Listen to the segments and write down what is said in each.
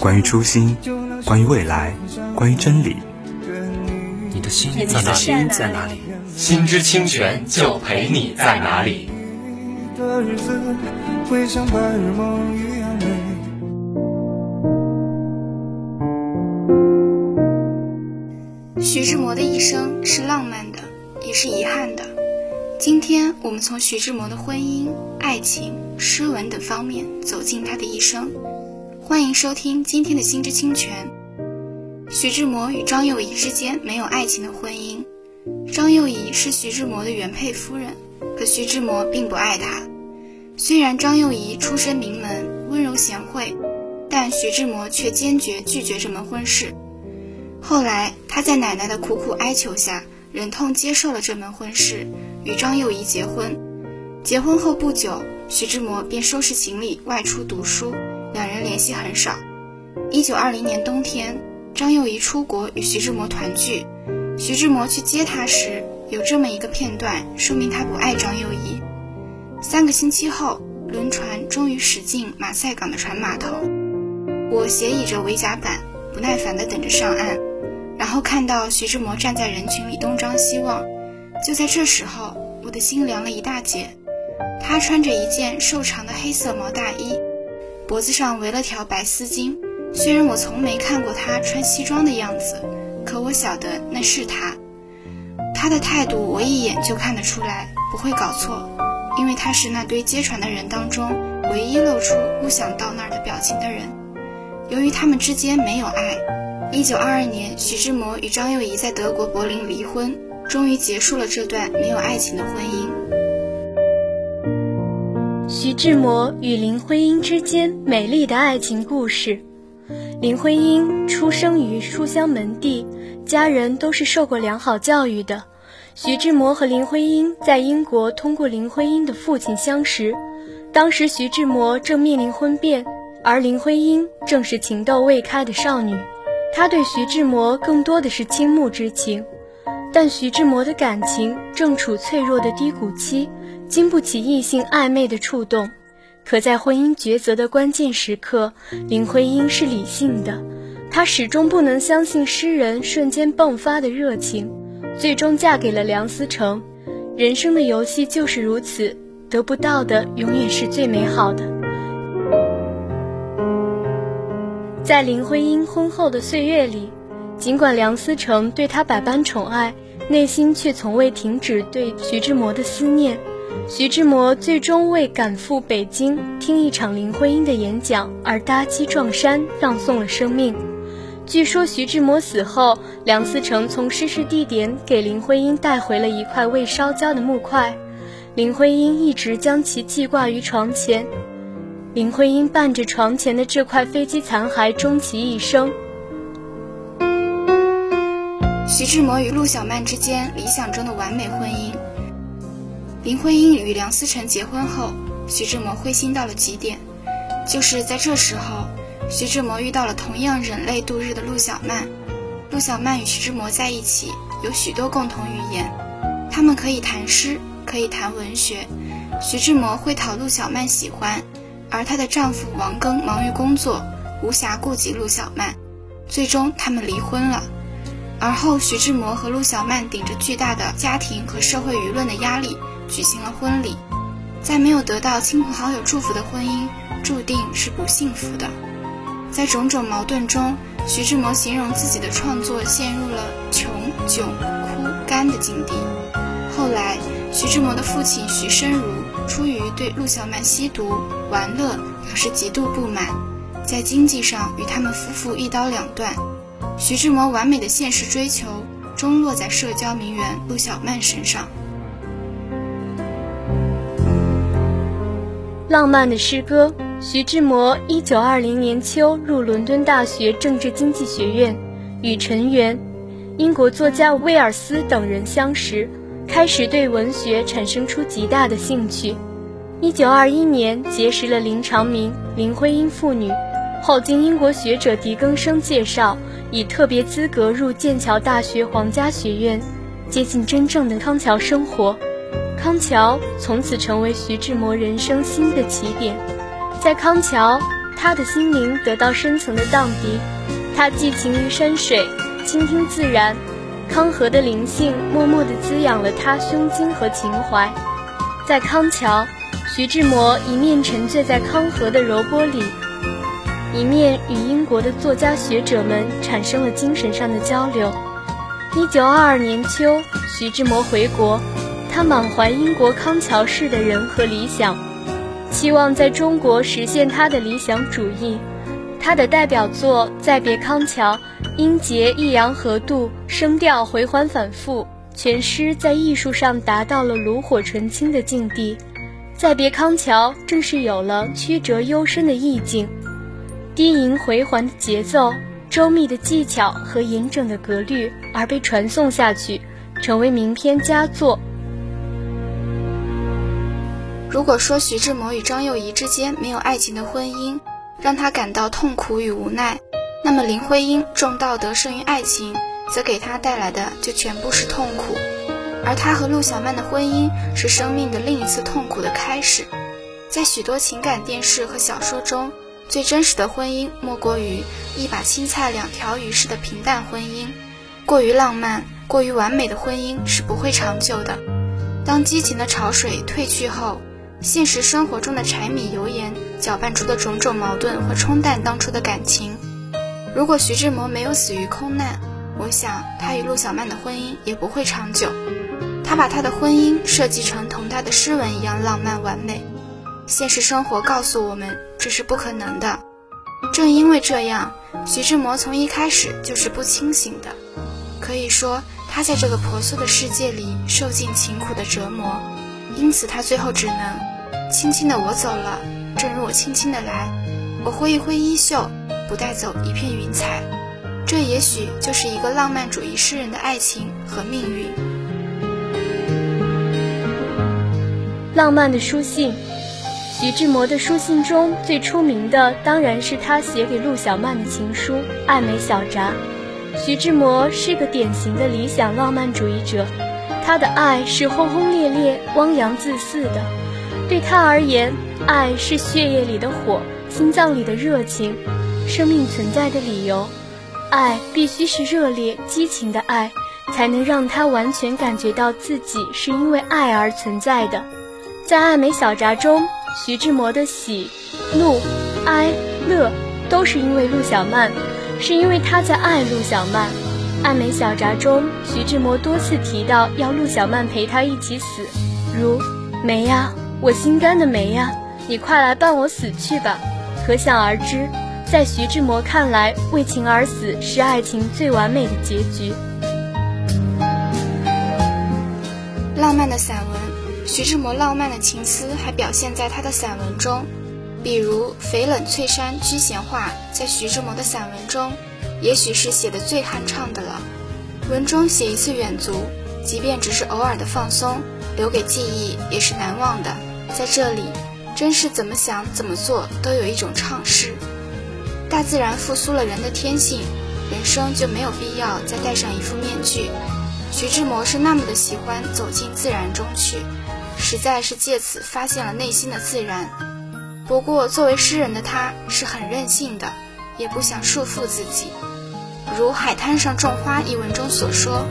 关于初心，关于未来，关于真理。你的心在哪里？在哪里？心之清泉就陪你在哪里。徐志摩的一生是浪漫的，也是遗憾的。今天我们从徐志摩的婚姻、爱情、诗文等方面走进他的一生。欢迎收听今天的《心之清泉》。徐志摩与张幼仪之间没有爱情的婚姻。张幼仪是徐志摩的原配夫人，可徐志摩并不爱她。虽然张幼仪出身名门，温柔贤惠，但徐志摩却坚决拒绝这门婚事。后来，他在奶奶的苦苦哀求下，忍痛接受了这门婚事，与张幼仪结婚。结婚后不久，徐志摩便收拾行李外出读书，两人联系很少。一九二零年冬天，张幼仪出国与徐志摩团聚，徐志摩去接她时，有这么一个片段，说明他不爱张幼仪。三个星期后，轮船终于驶进马赛港的船码头，我斜倚着围甲板，不耐烦地等着上岸。然后看到徐志摩站在人群里东张西望，就在这时候，我的心凉了一大截。他穿着一件瘦长的黑色毛大衣，脖子上围了条白丝巾。虽然我从没看过他穿西装的样子，可我晓得那是他。他的态度我一眼就看得出来，不会搞错，因为他是那堆接船的人当中唯一露出不想到那儿的表情的人。由于他们之间没有爱。一九二二年，徐志摩与张幼仪在德国柏林离婚，终于结束了这段没有爱情的婚姻。徐志摩与林徽因之间美丽的爱情故事。林徽因出生于书香门第，家人都是受过良好教育的。徐志摩和林徽因在英国通过林徽因的父亲相识，当时徐志摩正面临婚变，而林徽因正是情窦未开的少女。他对徐志摩更多的是倾慕之情，但徐志摩的感情正处脆弱的低谷期，经不起异性暧昧的触动。可在婚姻抉择的关键时刻，林徽因是理性的，她始终不能相信诗人瞬间迸发的热情，最终嫁给了梁思成。人生的游戏就是如此，得不到的永远是最美好的。在林徽因婚后的岁月里，尽管梁思成对她百般宠爱，内心却从未停止对徐志摩的思念。徐志摩最终为赶赴北京听一场林徽因的演讲而搭机撞山，葬送了生命。据说徐志摩死后，梁思成从失事地点给林徽因带回了一块未烧焦的木块，林徽因一直将其记挂于床前。林徽因伴着床前的这块飞机残骸终其一生。徐志摩与陆小曼之间理想中的完美婚姻。林徽因与梁思成结婚后，徐志摩灰心到了极点。就是在这时候，徐志摩遇到了同样忍泪度日的陆小曼。陆小曼与徐志摩在一起有许多共同语言，他们可以谈诗，可以谈文学。徐志摩会讨陆小曼喜欢。而她的丈夫王庚忙于工作，无暇顾及陆小曼，最终他们离婚了。而后，徐志摩和陆小曼顶着巨大的家庭和社会舆论的压力举行了婚礼。在没有得到亲朋好友祝福的婚姻，注定是不幸福的。在种种矛盾中，徐志摩形容自己的创作陷入了穷、窘、枯、干的境地。后来，徐志摩的父亲徐申如出于对陆小曼吸毒、玩乐表示极度不满，在经济上与他们夫妇一刀两断。徐志摩完美的现实追求终落在社交名媛陆小曼身上。浪漫的诗歌。徐志摩一九二零年秋入伦敦大学政治经济学院，与陈元、英国作家威尔斯等人相识，开始对文学产生出极大的兴趣。一九二一年结识了林长民、林徽因父女，后经英国学者狄更生介绍，以特别资格入剑桥大学皇家学院，接近真正的康桥生活。康桥从此成为徐志摩人生新的起点。在康桥，他的心灵得到深层的荡涤，他寄情于山水，倾听自然。康河的灵性默默地滋养了他胸襟和情怀。在康桥，徐志摩一面沉醉在康河的柔波里，一面与英国的作家学者们产生了精神上的交流。一九二二年秋，徐志摩回国，他满怀英国康桥式的人和理想。期望在中国实现他的理想主义。他的代表作《再别康桥》，音节抑扬和度，声调回环反复，全诗在艺术上达到了炉火纯青的境地。《再别康桥》正是有了曲折幽深的意境，低吟回环的节奏，周密的技巧和严整的格律，而被传颂下去，成为名篇佳作。如果说徐志摩与张幼仪之间没有爱情的婚姻，让他感到痛苦与无奈，那么林徽因重道德胜于爱情，则给他带来的就全部是痛苦。而他和陆小曼的婚姻是生命的另一次痛苦的开始。在许多情感电视和小说中，最真实的婚姻莫过于一把青菜两条鱼式的平淡婚姻。过于浪漫、过于完美的婚姻是不会长久的。当激情的潮水退去后，现实生活中的柴米油盐搅拌出的种种矛盾会冲淡当初的感情。如果徐志摩没有死于空难，我想他与陆小曼的婚姻也不会长久。他把他的婚姻设计成同他的诗文一样浪漫完美，现实生活告诉我们这是不可能的。正因为这样，徐志摩从一开始就是不清醒的。可以说，他在这个婆娑的世界里受尽情苦的折磨。因此，他最后只能轻轻的我走了，正如我轻轻的来。我挥一挥衣袖，不带走一片云彩。这也许就是一个浪漫主义诗人的爱情和命运。浪漫的书信，徐志摩的书信中最出名的当然是他写给陆小曼的情书《爱美小札》。徐志摩是个典型的理想浪漫主义者。他的爱是轰轰烈烈、汪洋恣肆的，对他而言，爱是血液里的火，心脏里的热情，生命存在的理由。爱必须是热烈、激情的爱，才能让他完全感觉到自己是因为爱而存在的。在《爱美小札》中，徐志摩的喜、怒、哀、乐，都是因为陆小曼，是因为他在爱陆小曼。《爱美小札》中，徐志摩多次提到要陆小曼陪他一起死，如“梅呀，我心肝的梅呀，你快来伴我死去吧。”可想而知，在徐志摩看来，为情而死是爱情最完美的结局。浪漫的散文，徐志摩浪漫的情思还表现在他的散文中，比如“翡冷翠山居闲话”在徐志摩的散文中。也许是写的最酣畅的了。文中写一次远足，即便只是偶尔的放松，留给记忆也是难忘的。在这里，真是怎么想怎么做都有一种畅适。大自然复苏了人的天性，人生就没有必要再戴上一副面具。徐志摩是那么的喜欢走进自然中去，实在是借此发现了内心的自然。不过，作为诗人的他是很任性的，也不想束缚自己。如《海滩上种花》一文中所说，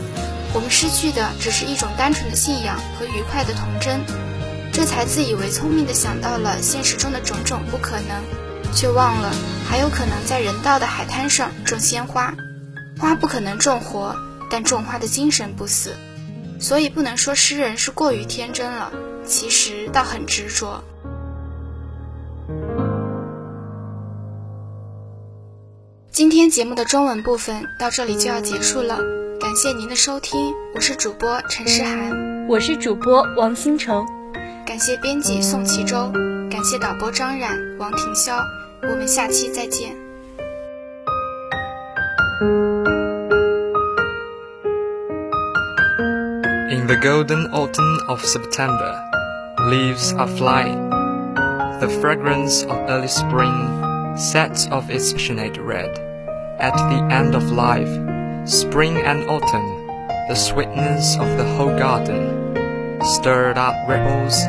我们失去的只是一种单纯的信仰和愉快的童真，这才自以为聪明的想到了现实中的种种不可能，却忘了还有可能在人道的海滩上种鲜花。花不可能种活，但种花的精神不死。所以不能说诗人是过于天真了，其实倒很执着。今天节目的中文部分到这里就要结束了，感谢您的收听，我是主播陈诗涵，我是主播王星成，感谢编辑宋其舟，感谢导播张冉、王庭潇，我们下期再见。In the golden autumn of September, leaves are flying. The fragrance of early spring sets off its passionate red. At the end of life, spring and autumn, the sweetness of the whole garden, stirred up ripples.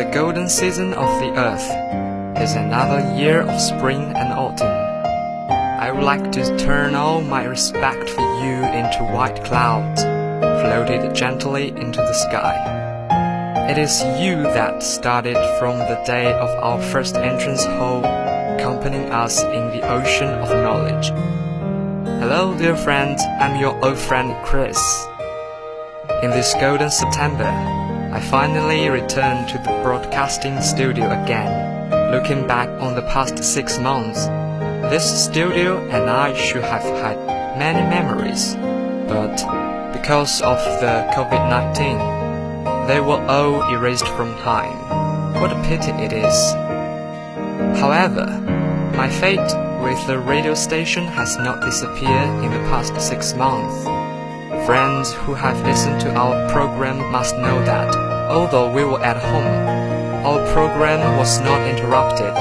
the golden season of the earth is another year of spring and autumn. I would like to turn all my respect for you into white clouds, floated gently into the sky. It is you that started from the day of our first entrance hall accompanying us in the ocean of knowledge. Hello, dear friend, I'm your old friend Chris. In this golden September, I finally returned to the broadcasting studio again. Looking back on the past six months, this studio and I should have had many memories, but because of the COVID 19, they were all erased from time. What a pity it is. However, my fate with the radio station has not disappeared in the past six months. Friends who have listened to our program must know that, although we were at home, our program was not interrupted.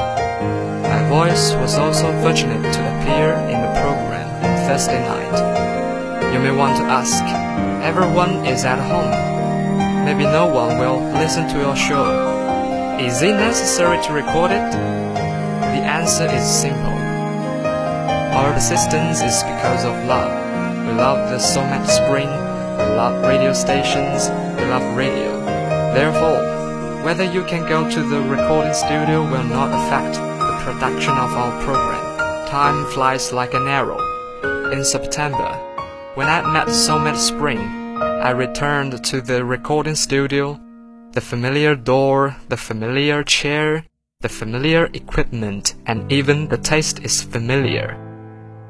My voice was also fortunate to appear in the program on Thursday night. You may want to ask, everyone is at home. Maybe no one will listen to your show. Is it necessary to record it? The answer is simple. Our persistence is because of love. We love the Somat Spring, we love radio stations, we love radio. Therefore, whether you can go to the recording studio will not affect the production of our program. Time flies like an arrow. In September, when I met Somat Spring, I returned to the recording studio. The familiar door, the familiar chair, the familiar equipment and even the taste is familiar.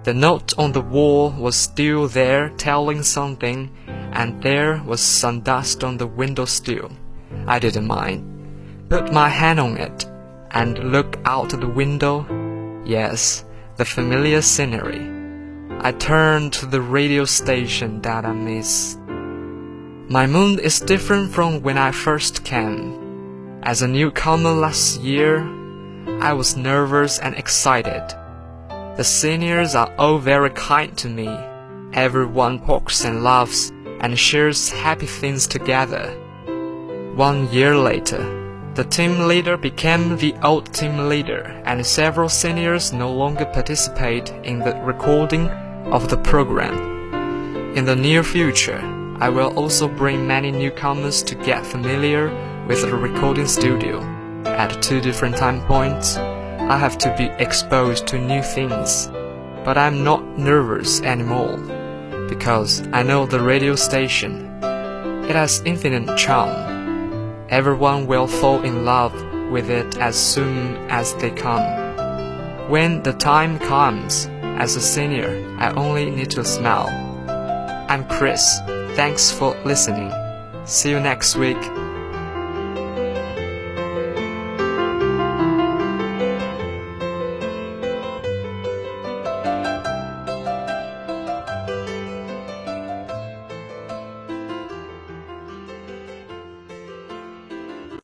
The note on the wall was still there telling something, and there was some dust on the window still. I didn't mind. Put my hand on it and look out the window. Yes, the familiar scenery. I turn to the radio station that I miss. My mood is different from when I first came. As a newcomer last year, I was nervous and excited. The seniors are all very kind to me. Everyone talks and laughs and shares happy things together. One year later, the team leader became the old team leader, and several seniors no longer participate in the recording of the program. In the near future, I will also bring many newcomers to get familiar with the recording studio. At two different time points, I have to be exposed to new things. But I'm not nervous anymore because I know the radio station. It has infinite charm. Everyone will fall in love with it as soon as they come. When the time comes, as a senior, I only need to smile. I'm Chris. Thanks for listening. See you next week.